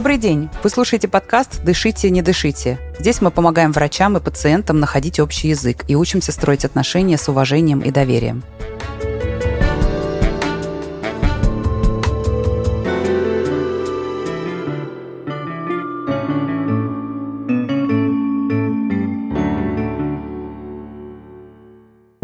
Добрый день! Вы слушаете подкаст «Дышите, не дышите». Здесь мы помогаем врачам и пациентам находить общий язык и учимся строить отношения с уважением и доверием.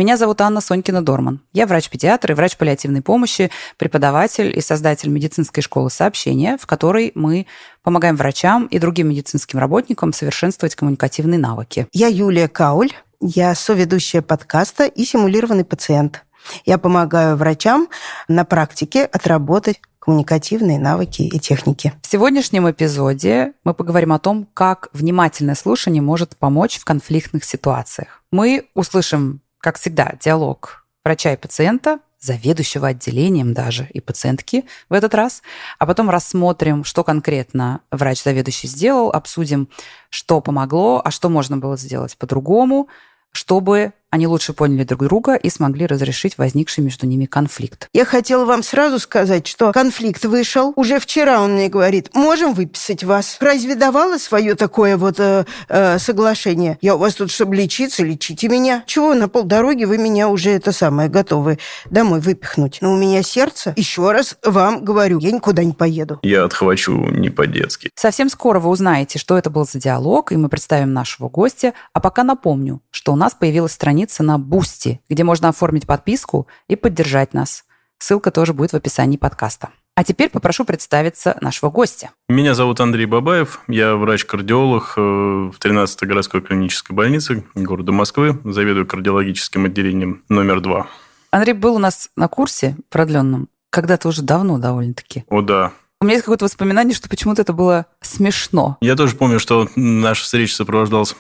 Меня зовут Анна Сонькина-Дорман. Я врач-педиатр и врач паллиативной помощи, преподаватель и создатель медицинской школы сообщения, в которой мы помогаем врачам и другим медицинским работникам совершенствовать коммуникативные навыки. Я Юлия Кауль, я соведущая подкаста и симулированный пациент. Я помогаю врачам на практике отработать коммуникативные навыки и техники. В сегодняшнем эпизоде мы поговорим о том, как внимательное слушание может помочь в конфликтных ситуациях. Мы услышим как всегда, диалог врача и пациента, заведующего отделением даже и пациентки в этот раз, а потом рассмотрим, что конкретно врач-заведующий сделал, обсудим, что помогло, а что можно было сделать по-другому, чтобы они лучше поняли друг друга и смогли разрешить возникший между ними конфликт. Я хотела вам сразу сказать, что конфликт вышел. Уже вчера он мне говорит, можем выписать вас. Разве давала свое такое вот э, э, соглашение? Я у вас тут, чтобы лечиться, лечите меня. Чего на полдороги вы меня уже это самое готовы домой выпихнуть? Но у меня сердце. Еще раз вам говорю, я никуда не поеду. Я отхвачу не по-детски. Совсем скоро вы узнаете, что это был за диалог, и мы представим нашего гостя. А пока напомню, что у нас появилась страница страница на Бусти, где можно оформить подписку и поддержать нас. Ссылка тоже будет в описании подкаста. А теперь попрошу представиться нашего гостя. Меня зовут Андрей Бабаев, я врач-кардиолог э, в 13-й городской клинической больнице города Москвы, заведую кардиологическим отделением номер два. Андрей был у нас на курсе продленном, когда-то уже давно довольно-таки. О, да. У меня есть какое-то воспоминание, что почему-то это было смешно. Я тоже помню, что наша встреча сопровождалась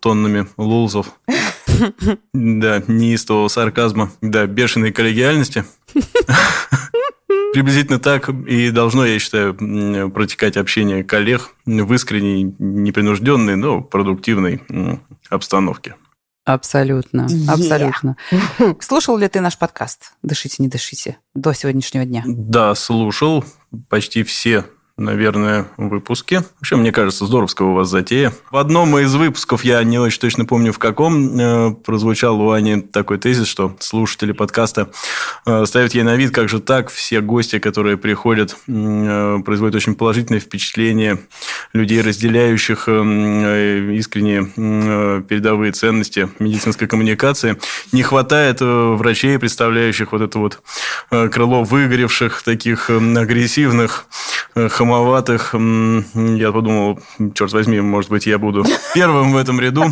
тоннами лулзов. Да, неистового сарказма, да, бешеной коллегиальности. Приблизительно так и должно, я считаю, протекать общение коллег в искренней, непринужденной, но продуктивной обстановке. Абсолютно, yeah. абсолютно. Слушал ли ты наш подкаст «Дышите, не дышите» до сегодняшнего дня? Да, слушал почти все наверное, выпуске. Вообще, мне кажется, здоровская у вас затея. В одном из выпусков, я не очень точно помню в каком, э, прозвучал у Ани такой тезис, что слушатели подкаста э, ставят ей на вид, как же так, все гости, которые приходят, э, производят очень положительное впечатление людей, разделяющих искренние передовые ценности медицинской коммуникации. Не хватает врачей, представляющих вот это вот крыло выгоревших, таких агрессивных, хамоватых. Я подумал, черт возьми, может быть, я буду первым в этом ряду.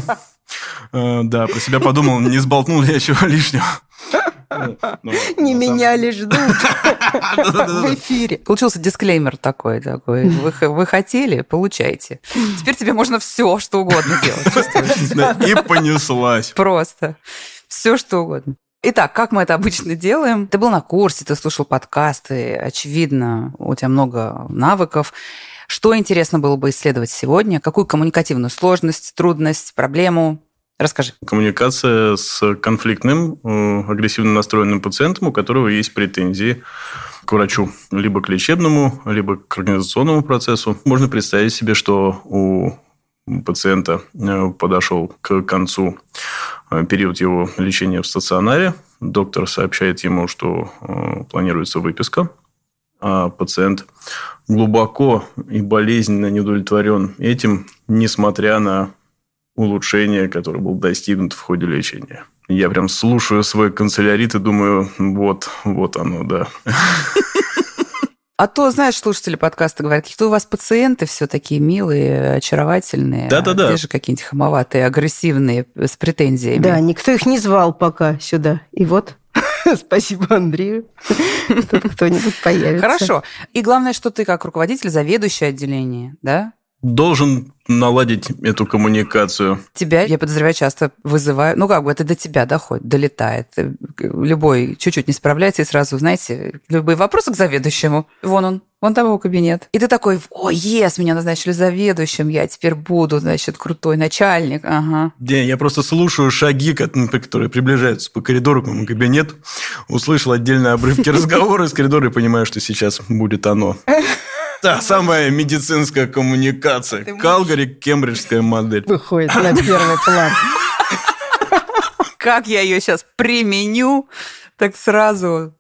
Э, да, про себя подумал, не сболтнул ли я чего лишнего. Ну, не меня ли ждут в эфире. Получился дисклеймер такой. такой. Вы, вы хотели, получайте. Теперь тебе можно все, что угодно делать. И понеслась. Просто. Все, что угодно. Итак, как мы это обычно делаем? Ты был на курсе, ты слушал подкасты, очевидно, у тебя много навыков. Что интересно было бы исследовать сегодня? Какую коммуникативную сложность, трудность, проблему? Расскажи. Коммуникация с конфликтным, э, агрессивно настроенным пациентом, у которого есть претензии к врачу, либо к лечебному, либо к организационному процессу. Можно представить себе, что у пациента э, подошел к концу период его лечения в стационаре. Доктор сообщает ему, что э, планируется выписка, а пациент глубоко и болезненно не удовлетворен этим, несмотря на улучшение, которое было достигнуто в ходе лечения. Я прям слушаю свой канцелярит и думаю, вот, вот оно, да. А то, знаешь, слушатели подкаста говорят, какие-то у вас пациенты все такие милые, очаровательные. Да-да-да. А же какие-нибудь хамоватые, агрессивные, с претензиями. Да, никто их не звал пока сюда. И вот Спасибо Андрею. Тут кто-нибудь появится. Хорошо. И главное, что ты как руководитель, заведующий отделение, да? Должен наладить эту коммуникацию. Тебя, я подозреваю, часто вызывают, ну как бы это до тебя доходит, долетает. Любой чуть-чуть не справляется, и сразу, знаете, любые вопросы к заведующему. Вон он, вон там его кабинет. И ты такой, о, ес, меня назначили заведующим, я теперь буду, значит, крутой начальник. Ага. Не, я просто слушаю шаги, которые приближаются по коридору к моему кабинету, услышал отдельные обрывки разговора из коридора и понимаю, что сейчас будет оно. Та самая медицинская коммуникация. Калгари, кембриджская модель. Выходит на первый план. Как я ее сейчас применю, так сразу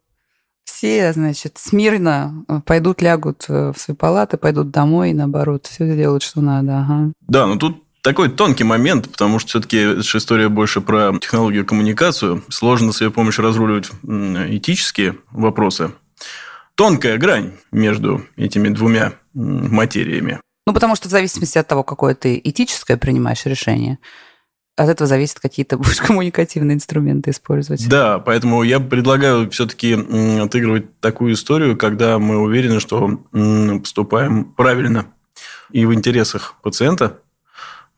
все, значит, смирно пойдут, лягут в свои палаты, пойдут домой, и наоборот, все делают, что надо. Ага. Да, но тут такой тонкий момент, потому что все-таки эта история больше про технологию коммуникацию. Сложно с ее помощью разруливать этические вопросы. Тонкая грань между этими двумя материями. Ну, потому что в зависимости от того, какое ты этическое принимаешь решение, от этого зависит, какие то будешь коммуникативные инструменты использовать. Да, поэтому я предлагаю все-таки отыгрывать такую историю, когда мы уверены, что поступаем правильно и в интересах пациента,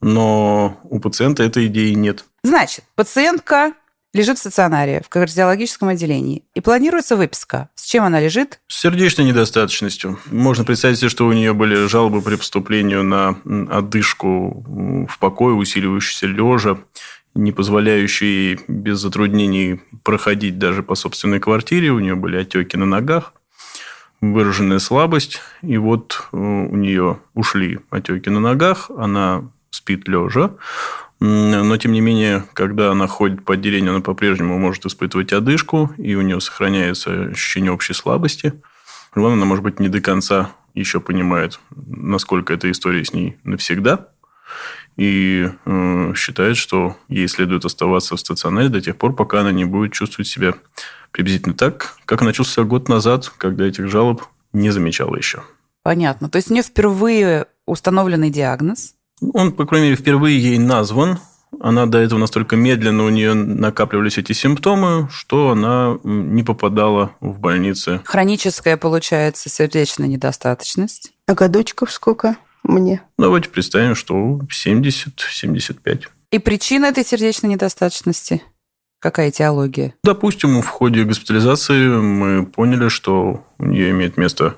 но у пациента этой идеи нет. Значит, пациентка лежит в стационаре, в кардиологическом отделении, и планируется выписка. С чем она лежит? С сердечной недостаточностью. Можно представить себе, что у нее были жалобы при поступлении на отдышку в покое, усиливающуюся лежа, не позволяющие без затруднений проходить даже по собственной квартире. У нее были отеки на ногах, выраженная слабость. И вот э, у нее ушли отеки на ногах, она спит лежа. Но, тем не менее, когда она ходит по отделению, она по-прежнему может испытывать одышку, и у нее сохраняется ощущение общей слабости. Главное, она, может быть, не до конца еще понимает, насколько эта история с ней навсегда, и э, считает, что ей следует оставаться в стационаре до тех пор, пока она не будет чувствовать себя приблизительно так, как она чувствовала год назад, когда этих жалоб не замечала еще. Понятно. То есть у нее впервые установленный диагноз, он, по крайней мере, впервые ей назван. Она до этого настолько медленно у нее накапливались эти симптомы, что она не попадала в больницы. Хроническая, получается, сердечная недостаточность. А годочков сколько мне? Давайте представим, что 70-75. И причина этой сердечной недостаточности? Какая теология? Допустим, в ходе госпитализации мы поняли, что у нее имеет место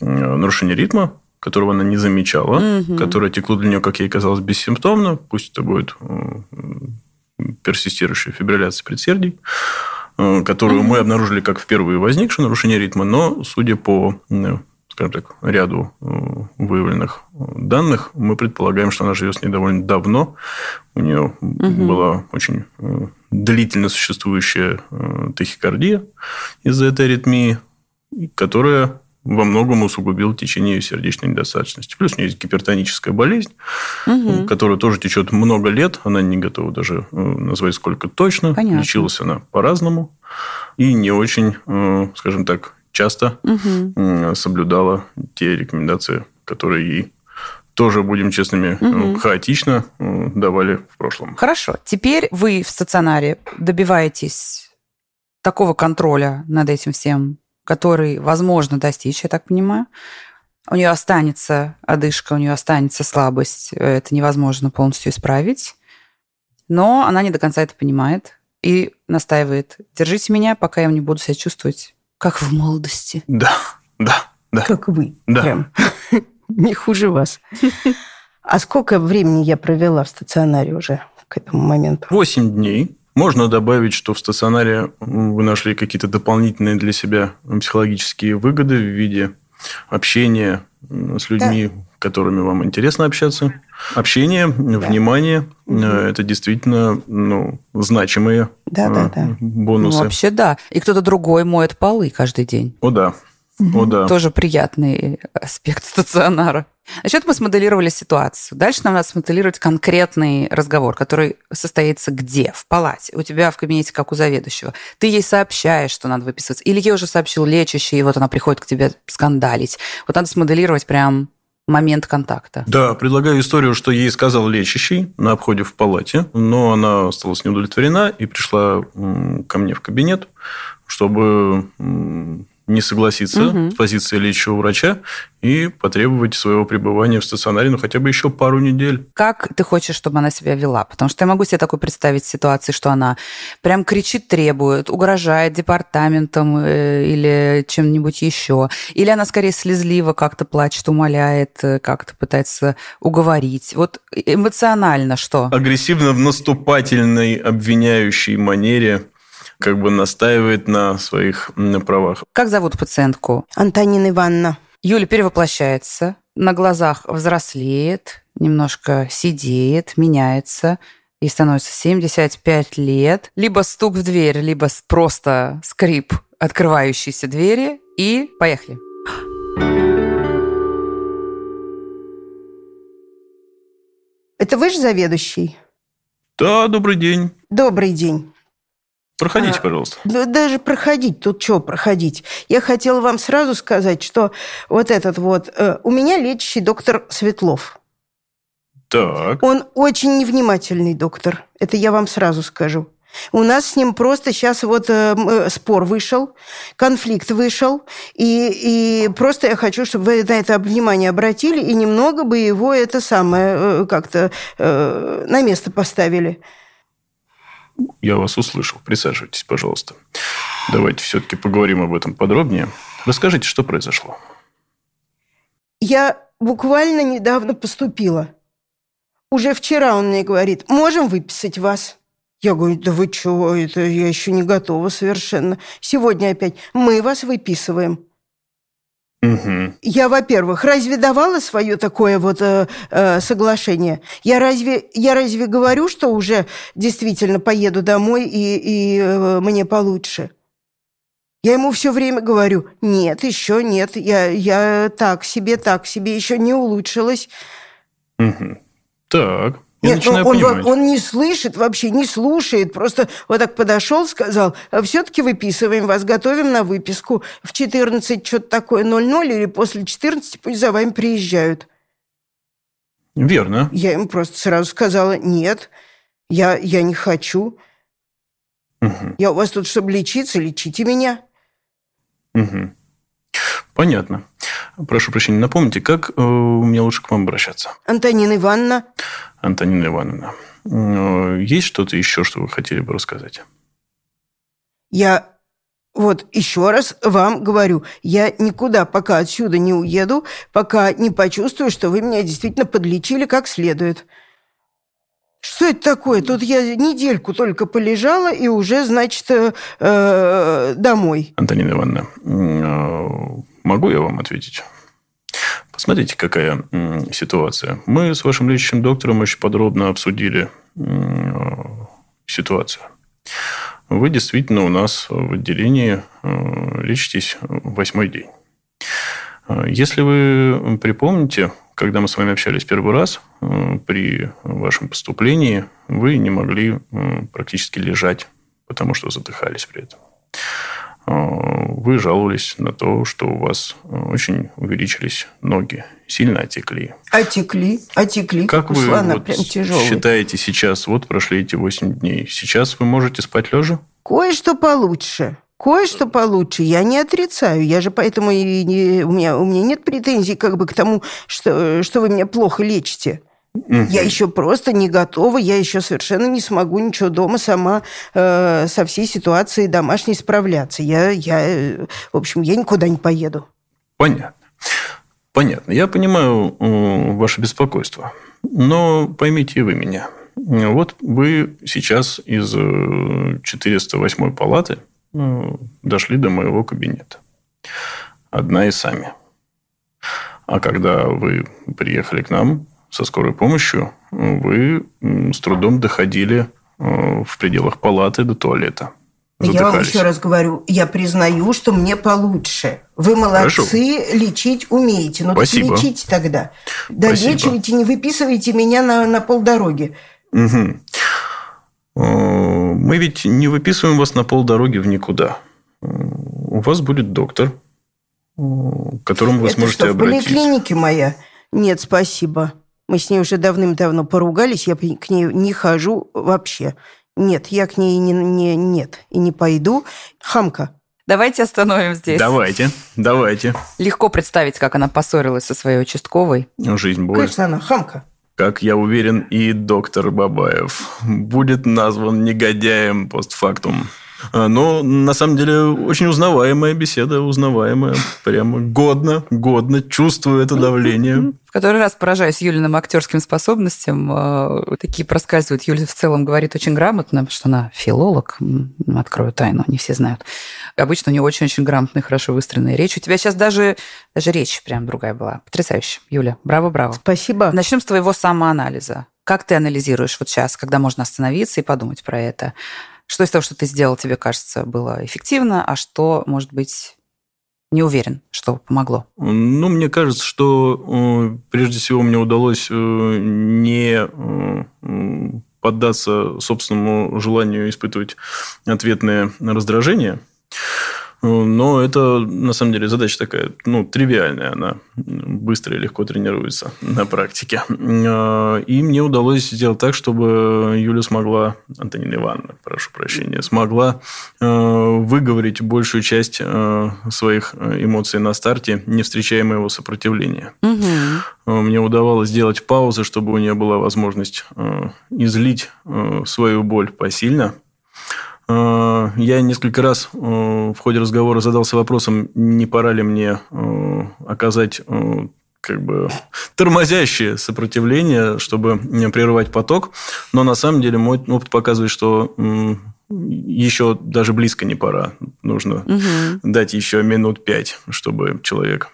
нарушение ритма, которого она не замечала, угу. которое текло для нее, как ей казалось, бессимптомно. Пусть это будет э, персистирующая фибрилляция предсердий, э, которую угу. мы обнаружили как впервые возникшее нарушение ритма, но, судя по э, скажем так, ряду выявленных данных, мы предполагаем, что она живет с ней довольно давно. У нее угу. была очень длительно существующая тахикардия из-за этой аритмии, которая во многом усугубил течение сердечной недостаточности. Плюс у нее есть гипертоническая болезнь, угу. которая тоже течет много лет. Она не готова даже э, назвать сколько точно. Понятно. Лечилась она по-разному. И не очень, э, скажем так, часто угу. соблюдала те рекомендации, которые ей тоже, будем честными, угу. хаотично давали в прошлом. Хорошо. Теперь вы в стационаре добиваетесь такого контроля над этим всем который возможно достичь, я так понимаю. У нее останется одышка, у нее останется слабость. Это невозможно полностью исправить. Но она не до конца это понимает и настаивает. Держите меня, пока я не буду себя чувствовать как в молодости. Да, да, да. Как вы. Да. Прям. Не хуже вас. А сколько времени я провела в стационаре уже к этому моменту? Восемь дней. Можно добавить, что в стационаре вы нашли какие-то дополнительные для себя психологические выгоды в виде общения с людьми, да. которыми вам интересно общаться. Общение, да. внимание угу. это действительно ну, значимые да, да, да. бонусы. Ну, вообще да. И кто-то другой моет полы каждый день. О, да. О, да. Тоже приятный аспект стационара. Значит, мы смоделировали ситуацию. Дальше нам надо смоделировать конкретный разговор, который состоится где? В палате. У тебя в кабинете, как у заведующего. Ты ей сообщаешь, что надо выписываться. Или ей уже сообщил лечащий, и вот она приходит к тебе скандалить. Вот надо смоделировать прям момент контакта. Да, предлагаю историю, что ей сказал лечащий на обходе в палате, но она осталась неудовлетворена и пришла ко мне в кабинет, чтобы не согласиться угу. с позиции лечащего врача и потребовать своего пребывания в стационаре, ну, хотя бы еще пару недель. Как ты хочешь, чтобы она себя вела? Потому что я могу себе такой представить ситуации, что она прям кричит, требует, угрожает департаментом э, или чем-нибудь еще. Или она скорее слезливо как-то плачет, умоляет, э, как-то пытается уговорить. Вот эмоционально что? Агрессивно в наступательной, обвиняющей манере как бы настаивает на своих правах. Как зовут пациентку? Антонина Ивановна. Юля перевоплощается, на глазах взрослеет, немножко сидеет, меняется и становится 75 лет. Либо стук в дверь, либо просто скрип открывающейся двери. И поехали. Это вы же заведующий? Да, добрый день. Добрый день. Проходите, а, пожалуйста. Даже проходить, тут что проходить? Я хотела вам сразу сказать, что вот этот вот... Э, у меня лечащий доктор Светлов. Так. Он очень невнимательный доктор. Это я вам сразу скажу. У нас с ним просто сейчас вот э, э, спор вышел, конфликт вышел, и, и просто я хочу, чтобы вы на это внимание обратили и немного бы его это самое э, как-то э, на место поставили. Я вас услышал. Присаживайтесь, пожалуйста. Давайте все-таки поговорим об этом подробнее. Расскажите, что произошло. Я буквально недавно поступила. Уже вчера он мне говорит, можем выписать вас. Я говорю, да вы чего, это я еще не готова совершенно. Сегодня опять мы вас выписываем. Угу. Я, во-первых, разве давала свое такое вот э, э, соглашение? Я разве, я разве говорю, что уже действительно поеду домой и, и э, мне получше? Я ему все время говорю, нет, еще нет, я, я так себе, так себе, еще не улучшилась. Угу. Так. Нет, ну, он, он не слышит вообще, не слушает. Просто вот так подошел, сказал, «А все-таки выписываем вас, готовим на выписку. В 14 что-то такое 00 или после 14 пусть за вами приезжают. Верно. Я ему просто сразу сказала, нет, я, я не хочу. Угу. Я у вас тут, чтобы лечиться, лечите меня. Угу. Понятно. Прошу прощения, напомните, как э, мне лучше к вам обращаться? Антонина Ивановна. Антонина Ивановна, э, есть что-то еще, что вы хотели бы рассказать? Я вот еще раз вам говорю, я никуда пока отсюда не уеду, пока не почувствую, что вы меня действительно подлечили как следует. Что это такое? Тут я недельку только полежала и уже, значит, э, э домой. Антонина Ивановна, могу я вам ответить? Смотрите, какая ситуация. Мы с вашим лечащим доктором очень подробно обсудили ситуацию. Вы действительно у нас в отделении э, лечитесь восьмой день. Если вы припомните, когда мы с вами общались первый раз, э, при вашем поступлении вы не могли практически лежать, потому что задыхались при этом. Э, вы жаловались на то, что у вас э, очень увеличились ноги, сильно отекли. Отекли, отекли. Как вы вот считаете сейчас, вот прошли эти 8 дней, сейчас вы можете спать лежа? Кое-что получше. Кое-что получше, я не отрицаю. Я же поэтому и не, у, меня, у меня нет претензий как бы к тому, что, что вы меня плохо лечите. Я еще просто не готова, я еще совершенно не смогу ничего дома сама э, со всей ситуацией домашней справляться. Я, я, в общем, я никуда не поеду. Понятно. Понятно. Я понимаю э, ваше беспокойство. Но поймите и вы меня. Вот вы сейчас из 408 э, палаты э, дошли до моего кабинета. Одна и сами. А когда вы приехали к нам, со скорой помощью, вы с трудом доходили э, в пределах палаты до туалета. Я вам еще раз говорю, я признаю, что мне получше. Вы молодцы, Хорошо. лечить умеете. Но Спасибо. лечите тогда. Долечивайте, не выписывайте меня на, на полдороги. Угу. Мы ведь не выписываем вас на полдороги в никуда. У вас будет доктор, к которому вы Это сможете что, обратиться. в поликлинике моя? Нет, спасибо. Мы с ней уже давным-давно поругались, я к ней не хожу вообще. Нет, я к ней не, не нет и не пойду. Хамка. Давайте остановим здесь. Давайте, давайте. Легко представить, как она поссорилась со своей участковой. Жизнь боль. Конечно, она хамка. Как я уверен, и доктор Бабаев будет назван негодяем постфактум. А, но на самом деле очень узнаваемая беседа, узнаваемая, прямо годно, годно, чувствую это давление. В который раз поражаюсь Юлиным актерским способностям. А, такие проскальзывают. Юля в целом говорит очень грамотно, что она филолог. Открою тайну, не все знают. Обычно у нее очень-очень грамотная, хорошо выстроенная речь. У тебя сейчас даже, даже речь прям другая была. Потрясающе. Юля, браво-браво. Спасибо. Начнем с твоего самоанализа. Как ты анализируешь вот сейчас, когда можно остановиться и подумать про это? Что из того, что ты сделал, тебе кажется, было эффективно, а что, может быть, не уверен, что помогло? Ну, мне кажется, что э, прежде всего мне удалось э, не э, поддаться собственному желанию испытывать ответное раздражение – но это, на самом деле, задача такая, ну, тривиальная. Она быстро и легко тренируется на практике. А, и мне удалось сделать так, чтобы Юля смогла, Антонина Ивановна, прошу прощения, смогла а, выговорить большую часть а, своих эмоций на старте, не встречая моего сопротивления. Угу. Мне удавалось сделать паузы, чтобы у нее была возможность излить свою боль посильно, я несколько раз э, в ходе разговора задался вопросом, не пора ли мне э, оказать как бы тормозящее сопротивление, чтобы не прерывать поток. Но на самом деле мой опыт показывает, что еще даже близко не пора. Нужно угу. дать еще минут пять, чтобы человек,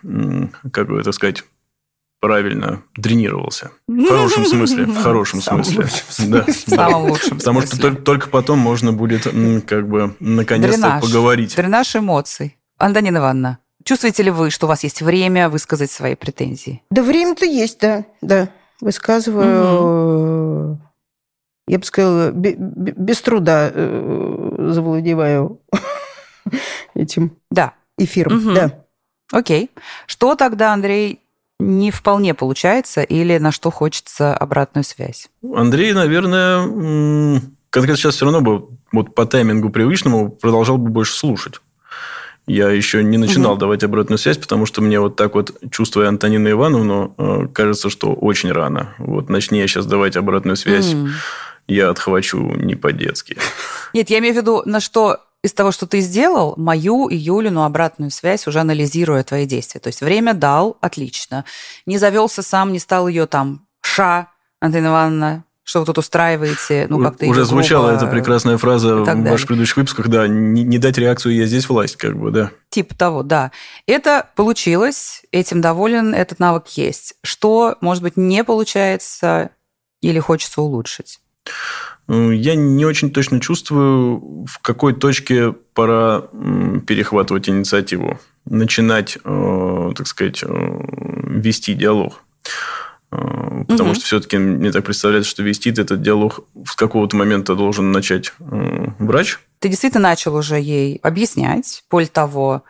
как бы это сказать, правильно дренировался. В хорошем смысле. В хорошем смысле. Да. В самом лучшем Потому что только потом можно будет как бы наконец-то поговорить. Дренаж эмоций. Антонина Ивановна, чувствуете ли вы, что у вас есть время высказать свои претензии? Да время-то есть, да. Да. Высказываю... Я бы сказала, без труда э, завладеваю этим да. эфиром. Да. Окей. Что тогда, Андрей, не вполне получается или на что хочется обратную связь? Андрей, наверное, конкретно сейчас все равно бы вот по таймингу привычному продолжал бы больше слушать. Я еще не начинал угу. давать обратную связь, потому что мне вот так вот, чувствуя Антонину Ивановну, э, кажется, что очень рано. Вот начни я сейчас давать обратную связь, mm. я отхвачу не по-детски. Нет, я имею в виду, на что из того, что ты сделал, мою и Юлину обратную связь, уже анализируя твои действия. То есть время дал, отлично. Не завелся сам, не стал ее там ша, Антонина Ивановна, что вы тут устраиваете, ну, как-то... Уже звучала эта прекрасная фраза в ваших предыдущих выпусках, да, не, не дать реакцию «я здесь власть», как бы, да. Типа того, да. Это получилось, этим доволен, этот навык есть. Что, может быть, не получается или хочется улучшить? Э, я не очень точно чувствую, в какой точке пора перехватывать инициативу, начинать, э, так сказать, э, вести диалог. Потому угу. что все-таки мне так представляется, что вести этот диалог с какого-то момента должен начать врач. Ты действительно начал уже ей объяснять, более того,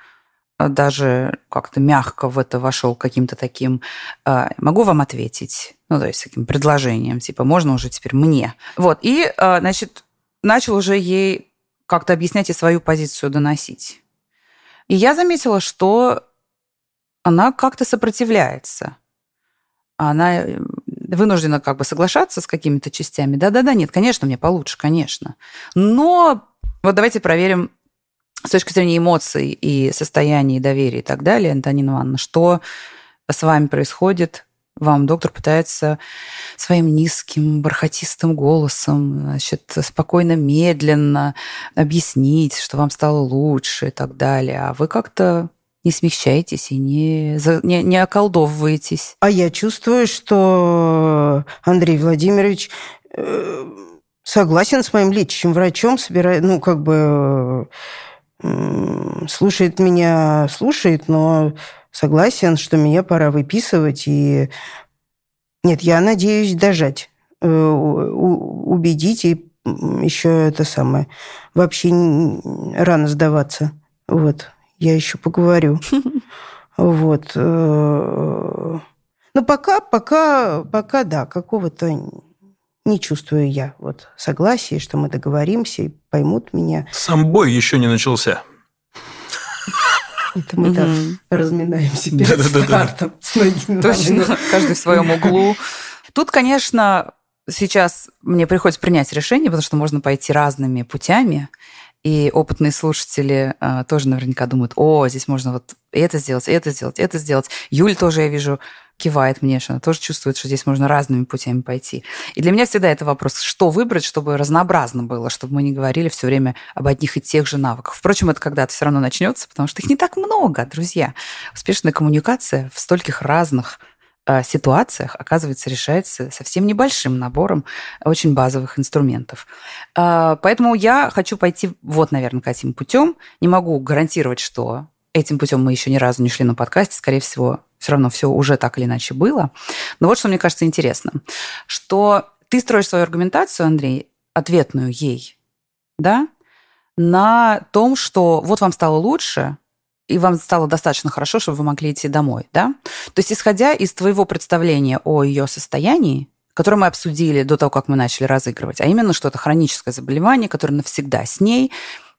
даже как-то мягко в это вошел каким-то таким «могу вам ответить?» Ну, то есть таким предложением, типа, можно уже теперь мне. Вот, и, а, значит, начал уже ей как-то объяснять и свою позицию доносить. И я заметила, что она как-то сопротивляется. Она э, вынуждена как бы соглашаться с какими-то частями. Да-да-да, нет, конечно, мне получше, конечно. Но вот давайте проверим с точки зрения эмоций и состояния, доверия и так далее, Антонина Ивановна, что с вами происходит вам доктор пытается своим низким, бархатистым голосом, значит, спокойно, медленно объяснить, что вам стало лучше и так далее. А вы как-то не смягчаетесь и не, не, не околдовываетесь. А я чувствую, что Андрей Владимирович э, согласен с моим лечащим врачом, собирает, ну, как бы слушает меня, слушает, но согласен, что меня пора выписывать. И нет, я надеюсь дожать, э, убедить и еще это самое. Вообще рано сдаваться. Вот. Я еще поговорю. Вот. Э, но пока, пока, пока, да, какого-то не чувствую я вот согласия, что мы договоримся и поймут меня. Сам бой еще не начался. Это мы так разминаемся перед стартом. Точно, каждый в своем углу. Тут, конечно, сейчас мне приходится принять решение, потому что можно пойти разными путями. И опытные слушатели э, тоже наверняка думают, о, здесь можно вот это сделать, это сделать, это сделать. Юль тоже, я вижу, кивает мне, что она тоже чувствует, что здесь можно разными путями пойти. И для меня всегда это вопрос, что выбрать, чтобы разнообразно было, чтобы мы не говорили все время об одних и тех же навыках. Впрочем, это когда-то все равно начнется, потому что их не так много, друзья. Успешная коммуникация в стольких разных э, ситуациях, оказывается, решается совсем небольшим набором очень базовых инструментов. Э, поэтому я хочу пойти вот, наверное, каким путем. Не могу гарантировать, что этим путем мы еще ни разу не шли на подкасте. Скорее всего, все равно все уже так или иначе было. Но вот что мне кажется интересным, что ты строишь свою аргументацию, Андрей, ответную ей, да, на том, что вот вам стало лучше, и вам стало достаточно хорошо, чтобы вы могли идти домой, да? То есть, исходя из твоего представления о ее состоянии, которое мы обсудили до того, как мы начали разыгрывать, а именно, что это хроническое заболевание, которое навсегда с ней,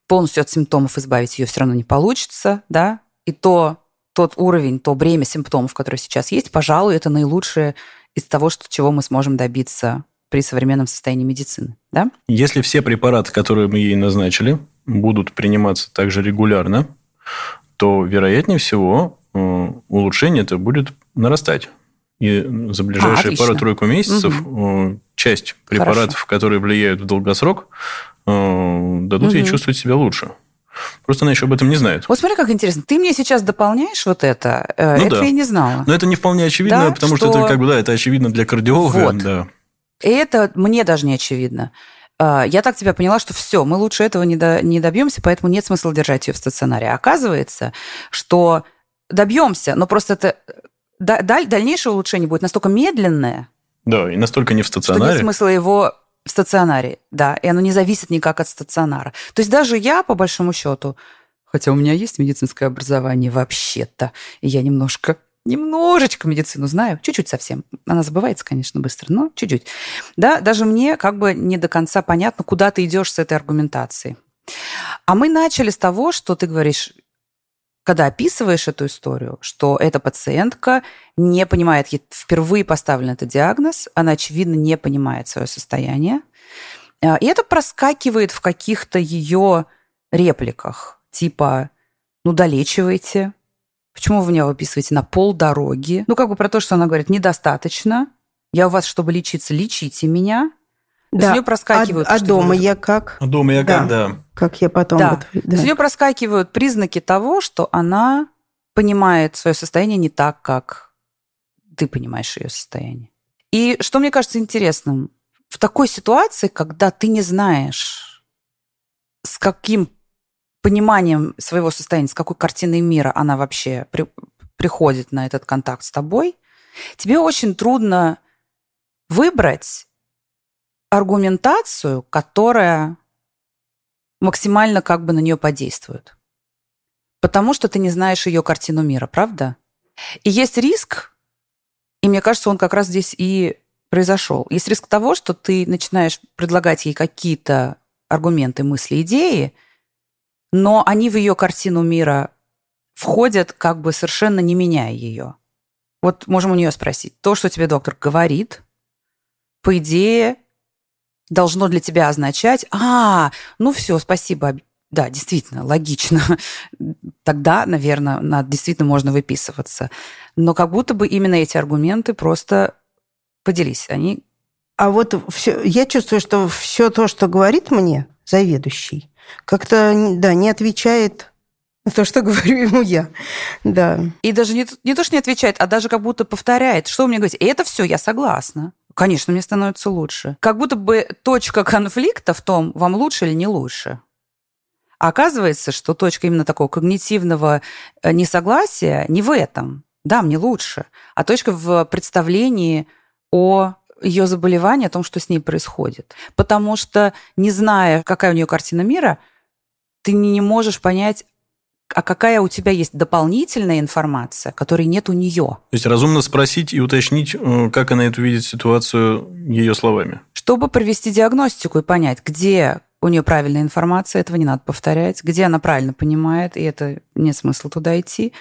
полностью от симптомов избавить ее все равно не получится, да, и то тот уровень, то бремя симптомов, которые сейчас есть, пожалуй, это наилучшее из того, что, чего мы сможем добиться при современном состоянии медицины. Да? Если все препараты, которые мы ей назначили, будут приниматься также регулярно, то, вероятнее всего, э, улучшение это будет нарастать. И за ближайшие а, пару-тройку месяцев угу. часть препаратов, Хорошо. которые влияют в долгосрок, э, дадут угу. ей чувствовать себя лучше. Просто она еще об этом не знает. Вот смотри, как интересно. Ты мне сейчас дополняешь вот это. Э, ну, это да. я не знала. Но это не вполне очевидно, да? потому что... что это как бы, да, это очевидно для кардиолога. Вот. Да. И это мне даже не очевидно. А, я так тебя поняла, что все, мы лучше этого не, до, не добьемся, поэтому нет смысла держать ее в стационаре. Оказывается, что добьемся, но просто это даль, дальнейшее улучшение будет настолько медленное. Да, и настолько не в стационаре. Что нет смысла его в стационаре, да, и оно не зависит никак от стационара. То есть даже я, по большому счету, хотя у меня есть медицинское образование вообще-то, и я немножко немножечко медицину знаю, чуть-чуть совсем. Она забывается, конечно, быстро, но чуть-чуть. Да, даже мне как бы не до конца понятно, куда ты идешь с этой аргументацией. А мы начали с того, что ты говоришь, когда описываешь эту историю, что эта пациентка не понимает, ей впервые поставлен этот диагноз, она, очевидно, не понимает свое состояние. А, и это проскакивает в каких-то ее репликах, типа «ну, долечивайте», Почему вы меня выписываете на полдороги? Ну, как бы про то, что она говорит, недостаточно. Я у вас, чтобы лечиться, лечите меня. Да. у нее проскакивают... А, а дома я как? А дома я да. как, да. Как я потом... Да. Вот, да. у нее проскакивают признаки того, что она понимает свое состояние не так, как ты понимаешь ее состояние. И что мне кажется интересным, в такой ситуации, когда ты не знаешь, с каким пониманием своего состояния, с какой картиной мира она вообще при, приходит на этот контакт с тобой, тебе очень трудно выбрать аргументацию, которая максимально как бы на нее подействует. Потому что ты не знаешь ее картину мира, правда? И есть риск, и мне кажется, он как раз здесь и произошел. Есть риск того, что ты начинаешь предлагать ей какие-то аргументы, мысли, идеи, но они в ее картину мира входят, как бы совершенно не меняя ее. Вот можем у нее спросить. То, что тебе доктор говорит, по идее, должно для тебя означать, а, ну все, спасибо, да, действительно, логично. Тогда, наверное, надо, действительно можно выписываться. Но как будто бы именно эти аргументы просто поделись. Они... А вот все, я чувствую, что все то, что говорит мне заведующий, как-то, да, не отвечает на то, что говорю ему я. Да. И даже не, не то, что не отвечает, а даже как будто повторяет, что вы мне говорите. И это все, я согласна. Конечно, мне становится лучше. Как будто бы точка конфликта в том, вам лучше или не лучше. А оказывается, что точка именно такого когнитивного э, несогласия не в этом. Да, мне лучше. А точка в представлении о ее заболевании, о том, что с ней происходит. Потому что, не зная, какая у нее картина мира, ты не можешь понять, а какая у тебя есть дополнительная информация, которой нет у нее. То есть разумно спросить и уточнить, э, как она эту видит ситуацию ее словами. Чтобы провести диагностику и понять, где у нее правильная информация, этого не надо повторять, где она правильно понимает, и это нет смысла туда идти,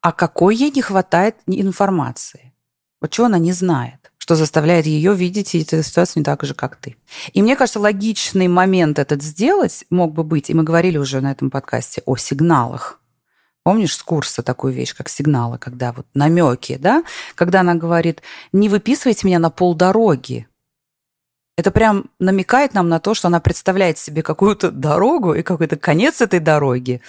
а какой ей не хватает информации. Вот чего она не знает что заставляет ее видеть эту ситуацию не так же, как ты. И мне кажется, логичный момент этот сделать мог бы быть, и мы говорили уже на этом подкасте о сигналах. Помнишь с курса такую вещь, как сигналы, когда вот намеки, да? Когда она говорит, не выписывайте меня на полдороги. Это прям намекает нам на то, что она представляет себе какую-то дорогу и какой-то конец этой дороги.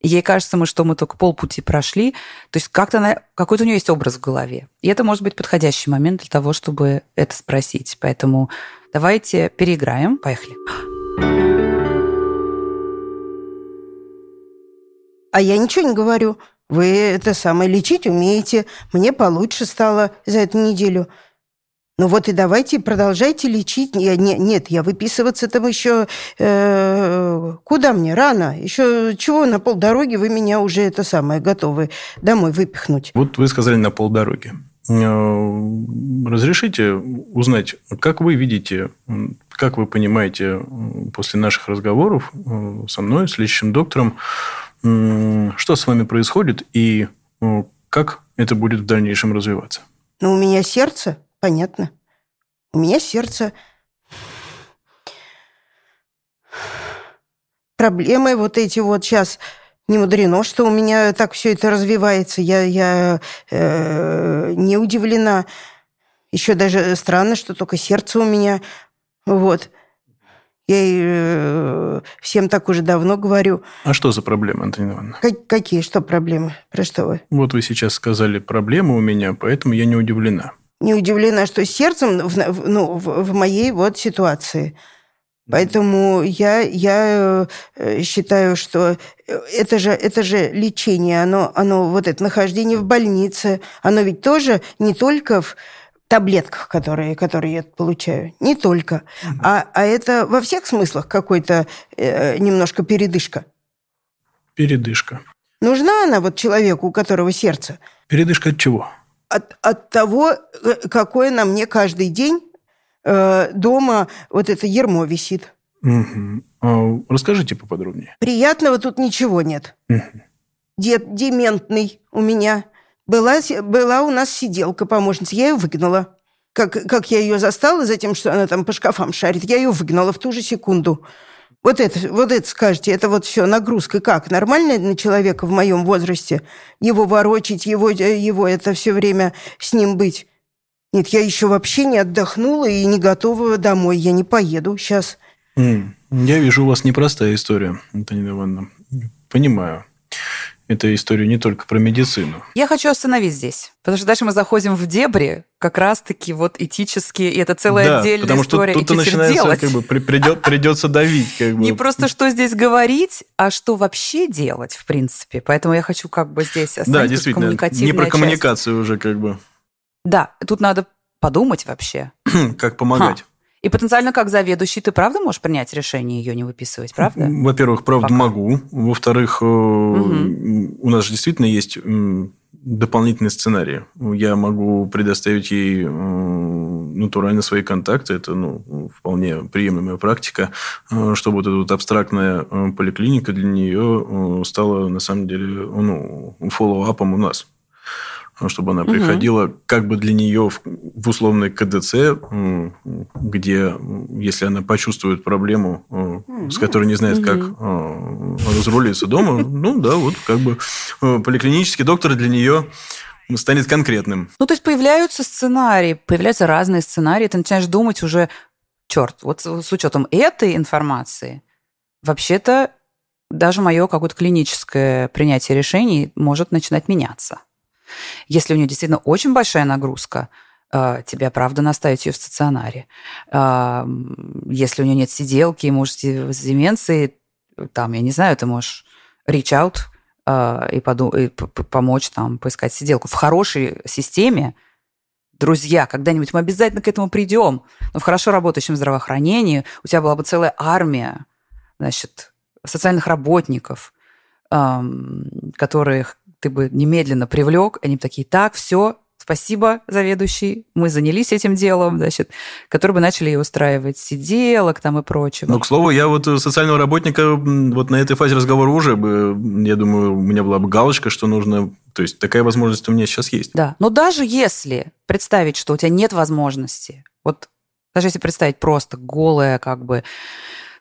Ей кажется, мы, что мы только полпути прошли. То есть как-то она, какой-то у нее есть образ в голове. И это может быть подходящий момент для того, чтобы это спросить. Поэтому давайте переиграем. Поехали. А я ничего не говорю. Вы это самое лечить умеете. Мне получше стало за эту неделю. Ну вот и давайте продолжайте лечить. Я, не, нет, я выписываться там еще... Э, куда мне? Рано. Еще чего на полдороги вы меня уже это самое готовы домой выпихнуть. Вот вы сказали на полдороги. Э, разрешите узнать, как вы видите, как вы понимаете после наших разговоров э, со мной, с лечащим доктором, что с вами происходит и э, как это будет в дальнейшем развиваться? Ну, у меня сердце Понятно. У меня сердце... Проблемы вот эти вот сейчас... Не мудрено, что у меня так все это развивается. Я, я э, не удивлена. Еще даже странно, что только сердце у меня. Вот. Я э, всем так уже давно говорю. А что за проблемы, Антонина Ивановна? Как, какие? Что проблемы? Про что вы? Вот вы сейчас сказали проблемы у меня, поэтому я не удивлена не удивлена, что сердцем в, ну, в, в моей вот ситуации. Поэтому я, я э, считаю, что это же, это же лечение, оно, оно, вот это нахождение в больнице, оно ведь тоже не только в таблетках, которые, которые я получаю, не только, угу. а, а это во всех смыслах какой-то э, немножко передышка. Передышка. Нужна она вот человеку, у которого сердце? Передышка от чего? От, от того, э, какое на мне каждый день э, дома вот это ермо висит. Угу. А, расскажите поподробнее. Приятного тут ничего нет. Угу. Дед дементный у меня. Была, была у нас сиделка помощница, я ее выгнала. Как, как я ее застала за тем, что она там по шкафам шарит, я ее выгнала в ту же секунду. Вот это, вот это скажите, это вот все нагрузка как? Нормально на человека в моем возрасте? Его ворочить, его, его это все время с ним быть? Нет, я еще вообще не отдохнула и не готова домой. Я не поеду сейчас. Я вижу, у вас непростая история, Антонина Ивановна. Понимаю это история не только про медицину. Я хочу остановить здесь, потому что дальше мы заходим в дебри, как раз-таки вот этические, и это целая да, отдельная потому история. Что тут, тут начинается, делать. как бы, придет, придется давить. Как бы. Не просто что здесь говорить, а что вообще делать, в принципе. Поэтому я хочу как бы здесь остановить Да, действительно, не про коммуникацию часть. уже как бы. Да, тут надо подумать вообще. как помогать. Ха. И потенциально как заведующий ты правда можешь принять решение ее не выписывать, правда? Во-первых, правда Пока. могу. Во-вторых, угу. у нас же действительно есть дополнительные сценарии. Я могу предоставить ей натурально свои контакты. Это ну, вполне приемлемая практика, э, чтобы вот эта вот абстрактная э, поликлиника для нее стала на самом деле ну, фоллоуапом у нас чтобы она угу. приходила как бы для нее в, в условный КДЦ, где, если она почувствует проблему, угу. с которой не знает, угу. как разрулиться дома, ну да, вот как бы э, поликлинический доктор для нее станет конкретным. Ну, то есть появляются сценарии, появляются разные сценарии, ты начинаешь думать уже, черт, вот с учетом этой информации, вообще-то даже мое какое-то клиническое принятие решений может начинать меняться. Если у нее действительно очень большая нагрузка, э, тебя, правда, наставить ее в стационаре. Э, если у нее нет сиделки, может, с деменцией, там, я не знаю, ты можешь reach out э, и, поду- и помочь там поискать сиделку. В хорошей системе, друзья, когда-нибудь мы обязательно к этому придем, но в хорошо работающем здравоохранении у тебя была бы целая армия, значит, социальных работников, которых ты бы немедленно привлек, они бы такие, так, все, спасибо, заведующий, мы занялись этим делом, значит, которые бы начали устраивать сиделок там и прочего. Ну, к слову, я вот социального работника вот на этой фазе разговора уже бы, я думаю, у меня была бы галочка, что нужно... То есть такая возможность у меня сейчас есть. Да, но даже если представить, что у тебя нет возможности, вот даже если представить просто голое как бы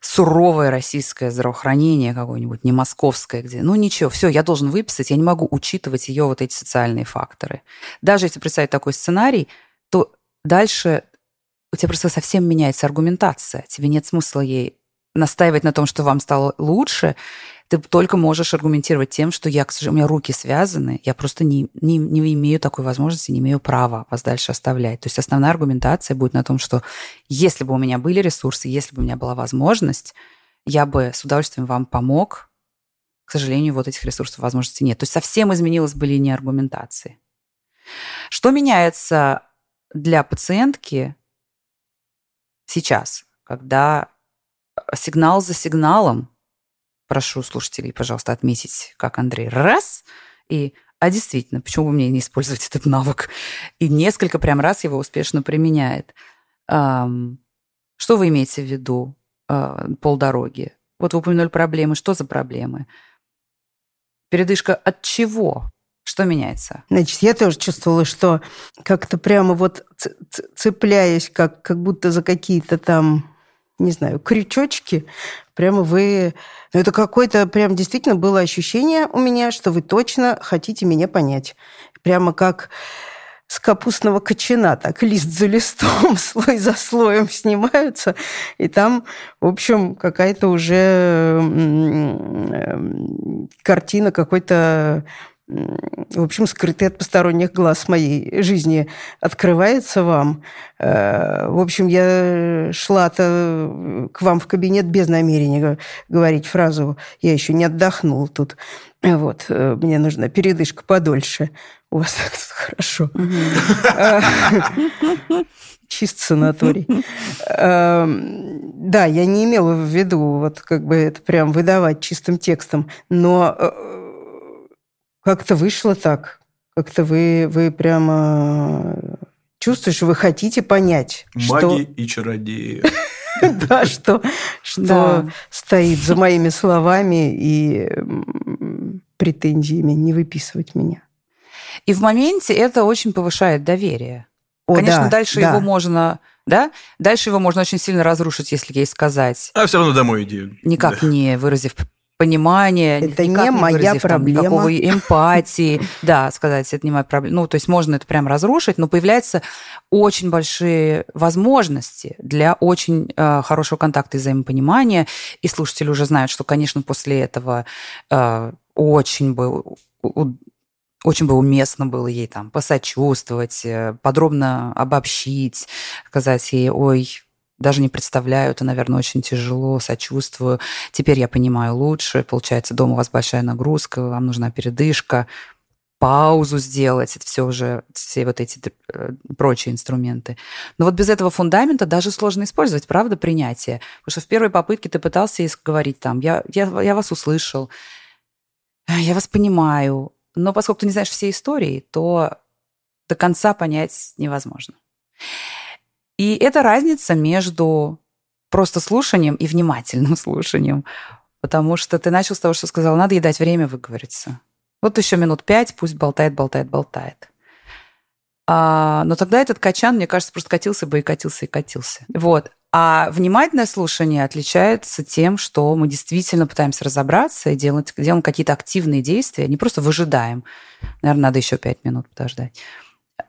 суровое российское здравоохранение какое-нибудь, не московское, где, ну ничего, все, я должен выписать, я не могу учитывать ее вот эти социальные факторы. Даже если представить такой сценарий, то дальше у тебя просто совсем меняется аргументация. Тебе нет смысла ей настаивать на том, что вам стало лучше, ты только можешь аргументировать тем, что я, к сожалению, у меня руки связаны, я просто не, не, не имею такой возможности, не имею права вас дальше оставлять. То есть основная аргументация будет на том, что если бы у меня были ресурсы, если бы у меня была возможность, я бы с удовольствием вам помог. К сожалению, вот этих ресурсов, возможностей нет. То есть совсем изменилась бы линия аргументации. Что меняется для пациентки сейчас, когда сигнал за сигналом прошу слушателей, пожалуйста, отметить, как Андрей раз, и а действительно, почему бы мне не использовать этот навык? И несколько прям раз его успешно применяет. Что вы имеете в виду а, полдороги? Вот вы упомянули проблемы. Что за проблемы? Передышка от чего? Что меняется? Значит, я тоже чувствовала, что как-то прямо вот цепляясь, как, как будто за какие-то там не знаю, крючочки, прямо вы... Ну, это какое-то прям действительно было ощущение у меня, что вы точно хотите меня понять. Прямо как с капустного кочана, так лист за листом, слой за слоем снимаются, и там, в общем, какая-то уже картина какой-то в общем, скрытый от посторонних глаз моей жизни открывается вам. Э, в общем, я шла-то к вам в кабинет без намерения говорить фразу «я еще не отдохнул тут». Вот, э, мне нужна передышка подольше. У вас так хорошо. Чист санаторий. Эм, да, я не имела в виду вот как бы это прям выдавать чистым текстом, но э, как-то вышло так. Как-то вы, вы прямо чувствуешь, вы хотите понять. Маги что... и чародеи. Да, что, что стоит за моими словами и претензиями не выписывать меня. И в моменте это очень повышает доверие. Конечно, дальше его можно да? Дальше его можно очень сильно разрушить, если ей сказать. А все равно домой иди. Никак не выразив понимания. Это не моя проблема. Там, никакого эмпатии. Да, сказать, это не моя проблема. Ну, то есть можно это прям разрушить, но появляются очень большие возможности для очень э, хорошего контакта и взаимопонимания. И слушатели уже знают, что, конечно, после этого э, очень бы очень бы уместно было ей там посочувствовать, э, подробно обобщить, сказать ей, ой, даже не представляю, это, наверное, очень тяжело, сочувствую. Теперь я понимаю лучше. Получается, дома у вас большая нагрузка, вам нужна передышка, паузу сделать, это все уже, все вот эти э, прочие инструменты. Но вот без этого фундамента даже сложно использовать, правда, принятие. Потому что в первой попытке ты пытался говорить там, я, я, я вас услышал, я вас понимаю, но поскольку ты не знаешь все истории, то до конца понять невозможно. И это разница между просто слушанием и внимательным слушанием. Потому что ты начал с того, что сказал, надо ей дать время выговориться. Вот еще минут пять, пусть болтает, болтает, болтает. А, но тогда этот качан, мне кажется, просто катился бы и катился, и катился. Вот. А внимательное слушание отличается тем, что мы действительно пытаемся разобраться и делать, делаем какие-то активные действия, не просто выжидаем. Наверное, надо еще пять минут подождать.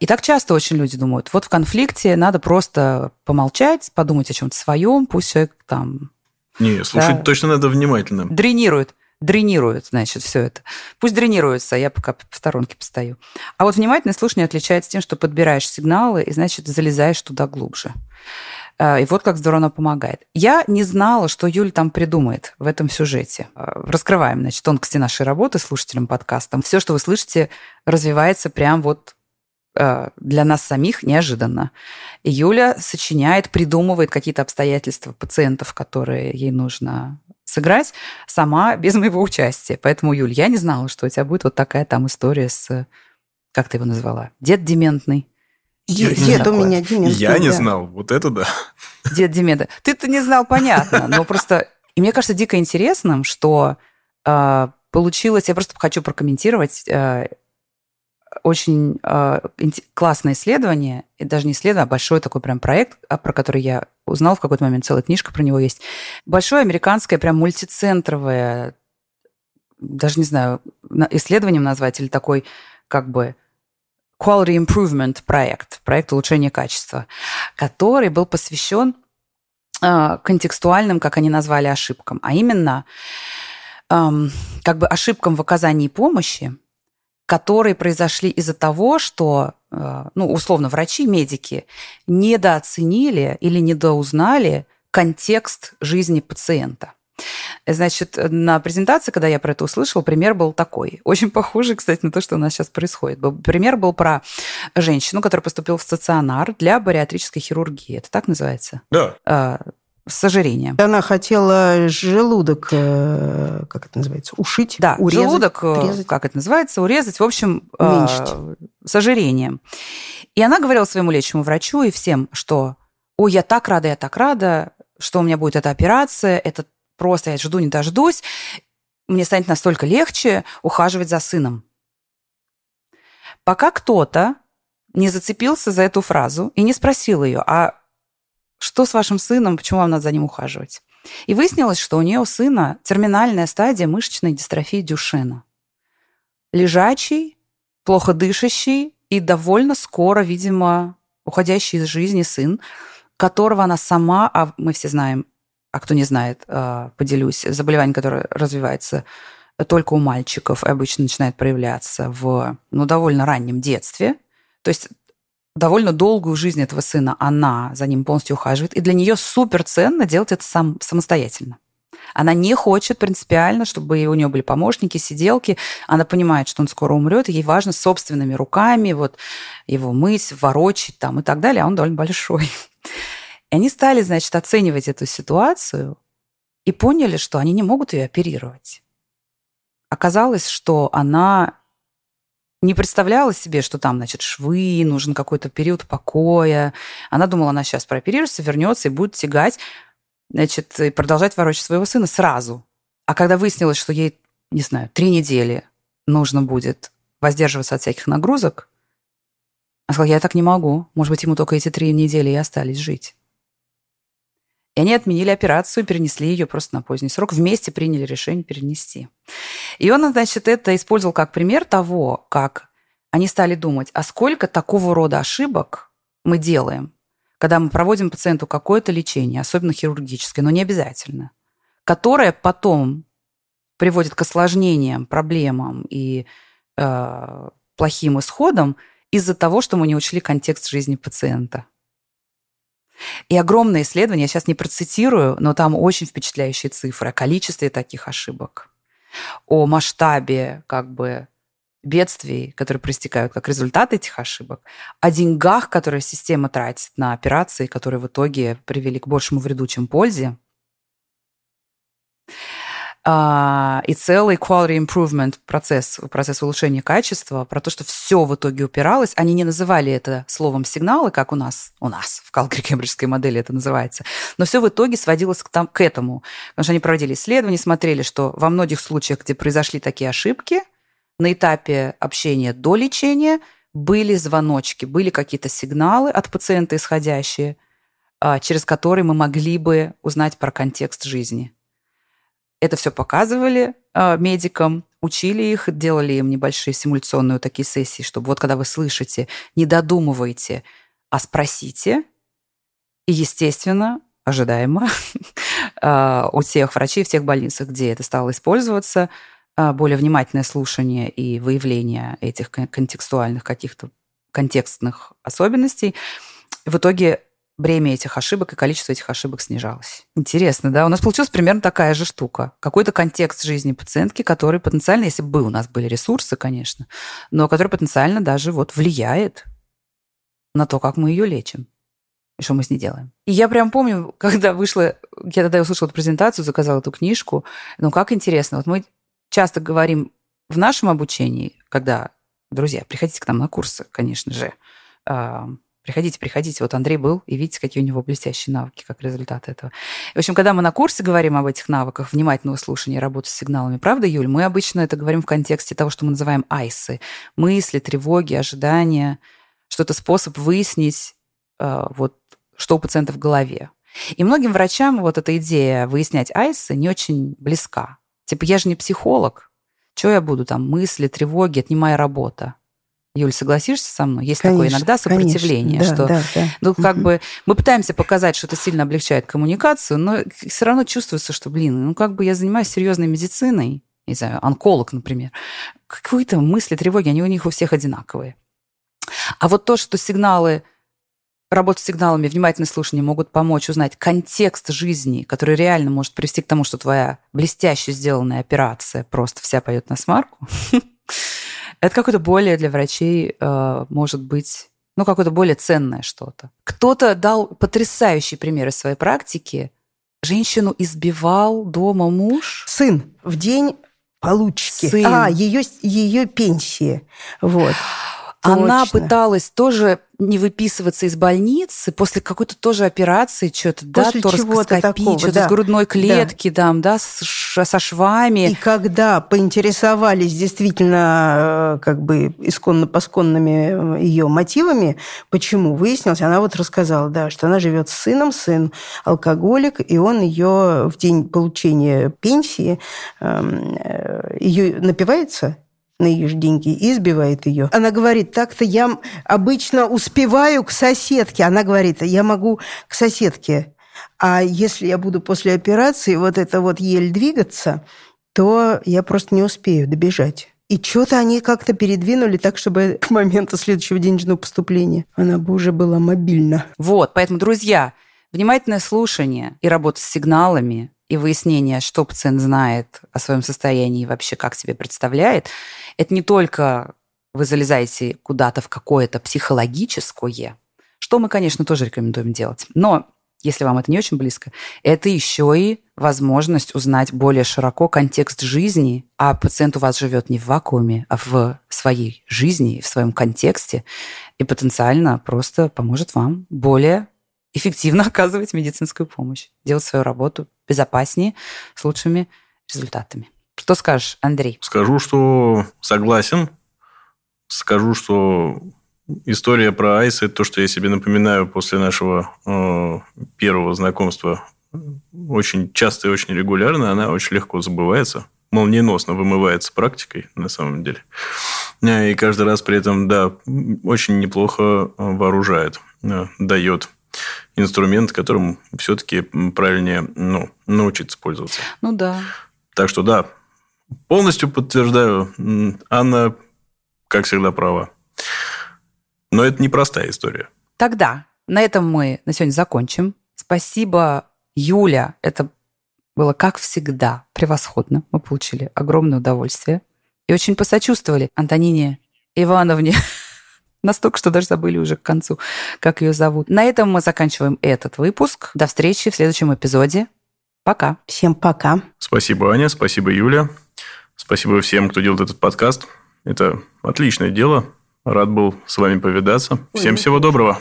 И так часто очень люди думают, вот в конфликте надо просто помолчать, подумать о чем-то своем, пусть человек там... Не, слушать да, точно надо внимательно. Дренирует, дренирует, значит, все это. Пусть дренируется, а я пока в сторонке постою. А вот внимательное слушание отличается тем, что подбираешь сигналы и, значит, залезаешь туда глубже. А, и вот как здорово она помогает. Я не знала, что Юль там придумает в этом сюжете. А, раскрываем, значит, тонкости нашей работы слушателям подкаста. Все, что вы слышите, развивается прям вот для нас самих неожиданно. И Юля сочиняет, придумывает какие-то обстоятельства пациентов, которые ей нужно сыграть, сама без моего участия. Поэтому, Юль, я не знала, что у тебя будет вот такая там история с Как ты его назвала? Дед дементный. Дед, дед у меня дементный. Я не да. знал, вот это да. Дед дементный. Ты-то не знал, понятно, но просто... И мне кажется дико интересным, что э, получилось... Я просто хочу прокомментировать э, очень э, классное исследование, и даже не исследование, а большой такой прям проект, а, про который я узнал в какой-то момент, целая книжка про него есть. Большое американское прям мультицентровое, даже не знаю, исследованием назвать, или такой как бы quality improvement проект, проект улучшения качества, который был посвящен э, контекстуальным, как они назвали, ошибкам, а именно э, как бы ошибкам в оказании помощи, которые произошли из-за того, что, э, ну, условно, врачи, медики недооценили или недоузнали контекст жизни пациента. Значит, на презентации, когда я про это услышала, пример был такой. Очень похожий, кстати, на то, что у нас сейчас происходит. Пример был про женщину, которая поступила в стационар для бариатрической хирургии. Это так называется? Да. С ожирением. Она хотела желудок, э, как это называется, ушить, да, урезать, желудок, э, урезать. как это называется, урезать, в общем, Уменьшить. э, с ожирением. И она говорила своему лечащему врачу и всем, что «Ой, я так рада, я так рада, что у меня будет эта операция, это просто я жду, не дождусь, мне станет настолько легче ухаживать за сыном». Пока кто-то не зацепился за эту фразу и не спросил ее, а что с вашим сыном, почему вам надо за ним ухаживать? И выяснилось, что у нее у сына терминальная стадия мышечной дистрофии Дюшена. Лежачий, плохо дышащий и довольно скоро, видимо, уходящий из жизни сын, которого она сама, а мы все знаем, а кто не знает, а, поделюсь, заболевание, которое развивается только у мальчиков и обычно начинает проявляться в ну, довольно раннем детстве. То есть довольно долгую жизнь этого сына она за ним полностью ухаживает, и для нее супер ценно делать это сам, самостоятельно. Она не хочет принципиально, чтобы у нее были помощники, сиделки. Она понимает, что он скоро умрет, ей важно собственными руками вот его мыть, ворочить там и так далее, а он довольно большой. И они стали, значит, оценивать эту ситуацию и поняли, что они не могут ее оперировать. Оказалось, что она не представляла себе, что там, значит, швы, нужен какой-то период покоя. Она думала, она сейчас прооперируется, вернется и будет тягать, значит, и продолжать ворочать своего сына сразу. А когда выяснилось, что ей, не знаю, три недели нужно будет воздерживаться от всяких нагрузок, она сказала, я так не могу. Может быть, ему только эти три недели и остались жить. И они отменили операцию, перенесли ее просто на поздний срок. Вместе приняли решение перенести. И он, значит, это использовал как пример того, как они стали думать, а сколько такого рода ошибок мы делаем, когда мы проводим пациенту какое-то лечение, особенно хирургическое, но не обязательно, которое потом приводит к осложнениям, проблемам и э, плохим исходам из-за того, что мы не учли контекст жизни пациента. И огромное исследование, я сейчас не процитирую, но там очень впечатляющие цифры о количестве таких ошибок, о масштабе как бы бедствий, которые проистекают как результат этих ошибок, о деньгах, которые система тратит на операции, которые в итоге привели к большему вреду, чем пользе. А, и целый quality improvement процесс, процесс улучшения качества, про то, что все в итоге упиралось. Они не называли это словом сигналы, как у нас, у нас в Калгари-Кембриджской модели это называется. Но все в итоге сводилось к, там, к этому. Потому что они проводили исследования, смотрели, что во многих случаях, где произошли такие ошибки, на этапе общения до лечения были звоночки, были какие-то сигналы от пациента исходящие, а, через которые мы могли бы узнать про контекст жизни. Это все показывали э, медикам, учили их, делали им небольшие симуляционные такие сессии, чтобы вот когда вы слышите, не додумывайте, а спросите. И, естественно, ожидаемо, у всех врачей, в тех больницах, где это стало использоваться, более внимательное слушание и выявление этих контекстуальных каких-то контекстных особенностей. В итоге бремя этих ошибок и количество этих ошибок снижалось. Интересно, да? У нас получилась примерно такая же штука. Какой-то контекст жизни пациентки, который потенциально, если бы у нас были ресурсы, конечно, но который потенциально даже вот влияет на то, как мы ее лечим и что мы с ней делаем. И я прям помню, когда вышла, я тогда услышала эту презентацию, заказала эту книжку, ну как интересно, вот мы часто говорим в нашем обучении, когда друзья, приходите к нам на курсы, конечно же. Приходите, приходите. Вот Андрей был, и видите, какие у него блестящие навыки, как результат этого. В общем, когда мы на курсе говорим об этих навыках внимательного слушания, работы с сигналами, правда, Юль, мы обычно это говорим в контексте того, что мы называем айсы. Мысли, тревоги, ожидания, что это способ выяснить, а, вот, что у пациента в голове. И многим врачам вот эта идея выяснять айсы не очень близка. Типа, я же не психолог. Чего я буду там? Мысли, тревоги, это не моя работа. Юль, согласишься со мной? Есть конечно, такое иногда сопротивление, конечно. что да, да. ну как бы мы пытаемся показать, что это сильно облегчает коммуникацию, но все равно чувствуется, что, блин, ну как бы я занимаюсь серьезной медициной, не знаю, онколог, например, какие-то мысли, тревоги, они у них у всех одинаковые. А вот то, что сигналы Работа с сигналами, внимательное слушание могут помочь узнать контекст жизни, который реально может привести к тому, что твоя блестяще сделанная операция просто вся поет на смарку. Это какое-то более для врачей э, может быть, ну, какое-то более ценное что-то. Кто-то дал потрясающий пример из своей практики. Женщину избивал дома муж. Сын в день получки. Сын. А, ее, ее пенсии. Вот. Она пыталась тоже не выписываться из больницы после какой-то тоже операции, что-то, да, торскоскопии, что-то да. с грудной клетки, да. там, да, с, со швами. И когда поинтересовались действительно э, как бы исконно-посконными ее мотивами, почему, выяснилось, она вот рассказала, да, что она живет с сыном, сын алкоголик, и он ее в день получения пенсии, эм, э, ее напивается, на ее деньги и избивает ее. Она говорит, так-то я обычно успеваю к соседке. Она говорит, я могу к соседке. А если я буду после операции вот это вот еле двигаться, то я просто не успею добежать. И что-то они как-то передвинули так, чтобы к моменту следующего денежного поступления она бы уже была мобильна. Вот, поэтому, друзья, внимательное слушание и работа с сигналами и выяснение, что пациент знает о своем состоянии и вообще как себе представляет, это не только вы залезаете куда-то в какое-то психологическое, что мы, конечно, тоже рекомендуем делать. Но если вам это не очень близко, это еще и возможность узнать более широко контекст жизни, а пациент у вас живет не в вакууме, а в своей жизни, в своем контексте, и потенциально просто поможет вам более эффективно оказывать медицинскую помощь, делать свою работу безопаснее, с лучшими результатами. Что скажешь, Андрей? Скажу, что согласен. Скажу, что история про Айс – это то, что я себе напоминаю после нашего э, первого знакомства очень часто и очень регулярно. Она очень легко забывается, молниеносно вымывается практикой на самом деле. И каждый раз при этом, да, очень неплохо вооружает, э, дает инструмент, которым все-таки правильнее ну, научиться пользоваться. Ну да. Так что да, полностью подтверждаю, Анна, как всегда, права. Но это непростая история. Тогда на этом мы на сегодня закончим. Спасибо, Юля. Это было, как всегда, превосходно. Мы получили огромное удовольствие. И очень посочувствовали Антонине Ивановне Настолько, что даже забыли уже к концу, как ее зовут. На этом мы заканчиваем этот выпуск. До встречи в следующем эпизоде. Пока. Всем пока. Спасибо, Аня. Спасибо, Юля. Спасибо всем, кто делает этот подкаст. Это отличное дело. Рад был с вами повидаться. Всем всего доброго.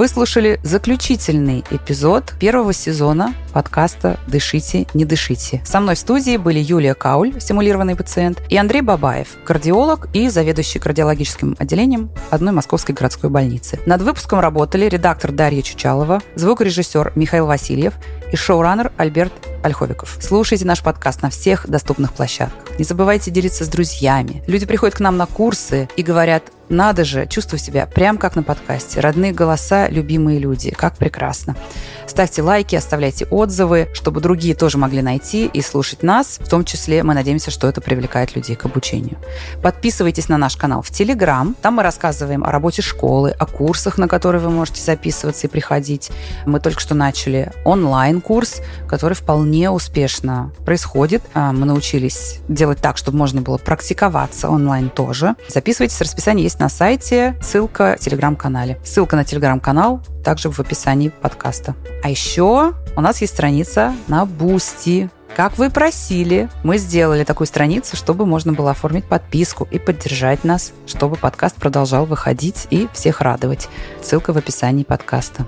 Вы слушали заключительный эпизод первого сезона подкаста «Дышите, не дышите». Со мной в студии были Юлия Кауль, симулированный пациент, и Андрей Бабаев, кардиолог и заведующий кардиологическим отделением одной московской городской больницы. Над выпуском работали редактор Дарья Чучалова, звукорежиссер Михаил Васильев и шоураннер Альберт Ольховиков. Слушайте наш подкаст на всех доступных площадках. Не забывайте делиться с друзьями. Люди приходят к нам на курсы и говорят, надо же, чувствую себя прям как на подкасте. Родные голоса, любимые люди. Как прекрасно. Ставьте лайки, оставляйте отзывы, чтобы другие тоже могли найти и слушать нас. В том числе мы надеемся, что это привлекает людей к обучению. Подписывайтесь на наш канал в Телеграм. Там мы рассказываем о работе школы, о курсах, на которые вы можете записываться и приходить. Мы только что начали онлайн-курс, который вполне успешно происходит. А, мы научились делать так, чтобы можно было практиковаться онлайн тоже. Записывайтесь, расписание есть на сайте, ссылка в телеграм-канале. Ссылка на телеграм-канал также в описании подкаста. А еще у нас есть страница на Бусти. Как вы просили, мы сделали такую страницу, чтобы можно было оформить подписку и поддержать нас, чтобы подкаст продолжал выходить и всех радовать. Ссылка в описании подкаста.